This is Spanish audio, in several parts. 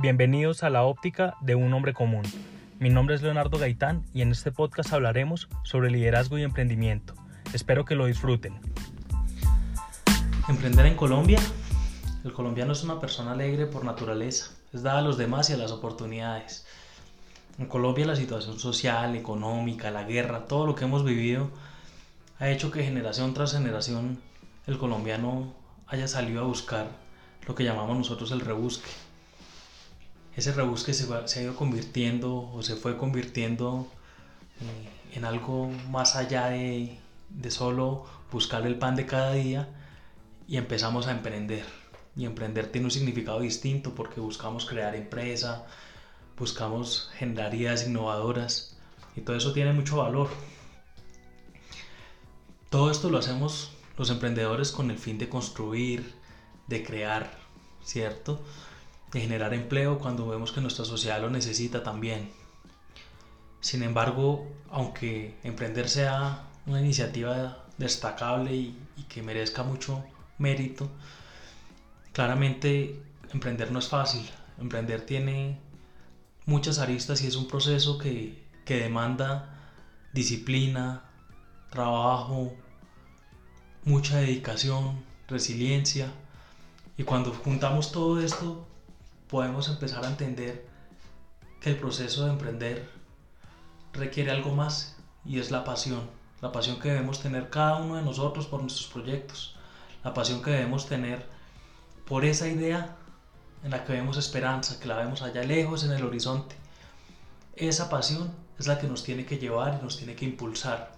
Bienvenidos a la óptica de un hombre común. Mi nombre es Leonardo Gaitán y en este podcast hablaremos sobre liderazgo y emprendimiento. Espero que lo disfruten. Emprender en Colombia. El colombiano es una persona alegre por naturaleza. Es dada a los demás y a las oportunidades. En Colombia la situación social, económica, la guerra, todo lo que hemos vivido ha hecho que generación tras generación el colombiano haya salido a buscar lo que llamamos nosotros el rebusque ese rebusque se, ha ido convirtiendo o se fue convirtiendo eh, en algo más allá de, de solo buscar el pan de cada día y empezamos a emprender. Y emprender tiene un significado distinto porque buscamos crear empresa, buscamos generar ideas innovadoras y todo eso tiene mucho valor. Todo esto lo hacemos los emprendedores con el fin de construir, de crear, ¿cierto? De generar empleo cuando vemos que nuestra sociedad lo necesita también. Sin embargo, aunque emprender sea una iniciativa destacable y, que merezca mucho mérito, claramente emprender no es fácil. Emprender tiene muchas aristas y es un proceso que, que demanda disciplina, trabajo, mucha dedicación, resiliencia. Y cuando juntamos todo esto, podemos empezar a entender que el proceso de emprender requiere algo más y es la pasión. La pasión que debemos tener cada uno de nosotros por nuestros proyectos. La pasión que debemos tener por esa idea en la que vemos esperanza, que la vemos allá lejos en el horizonte. Esa pasión es la que nos tiene que llevar y nos tiene que impulsar.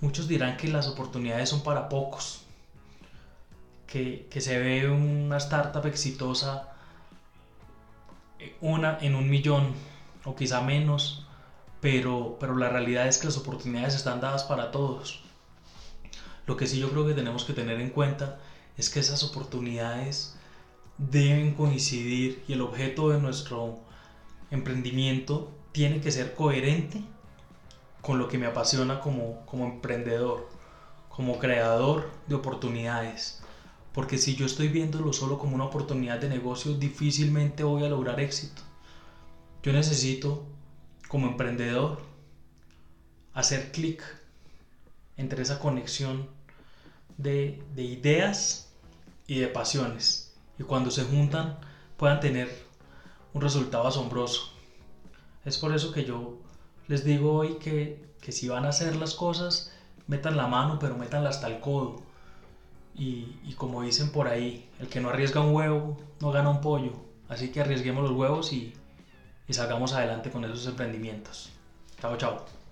Muchos dirán que las oportunidades son para pocos, que, que se ve una startup exitosa una en un millón o quizá menos, pero, pero la realidad es que las oportunidades están dadas para todos. Lo que sí yo creo que tenemos que tener en cuenta es que esas oportunidades deben coincidir y el objeto de nuestro emprendimiento tiene que ser coherente con lo que me apasiona como, como emprendedor, como creador de oportunidades. Porque si yo estoy viéndolo solo como una oportunidad de negocio, difícilmente voy a lograr éxito. Yo necesito, como emprendedor, hacer clic entre esa conexión de, de ideas y de pasiones. Y cuando se juntan puedan tener un resultado asombroso. Es por eso que yo les digo hoy que, que si van a hacer las cosas, metan la mano, pero metanla hasta el codo y, como dicen por ahí, el que no arriesga un huevo no gana un pollo. Así que arriesguemos los huevos y, y salgamos adelante con esos emprendimientos. Chao, chao.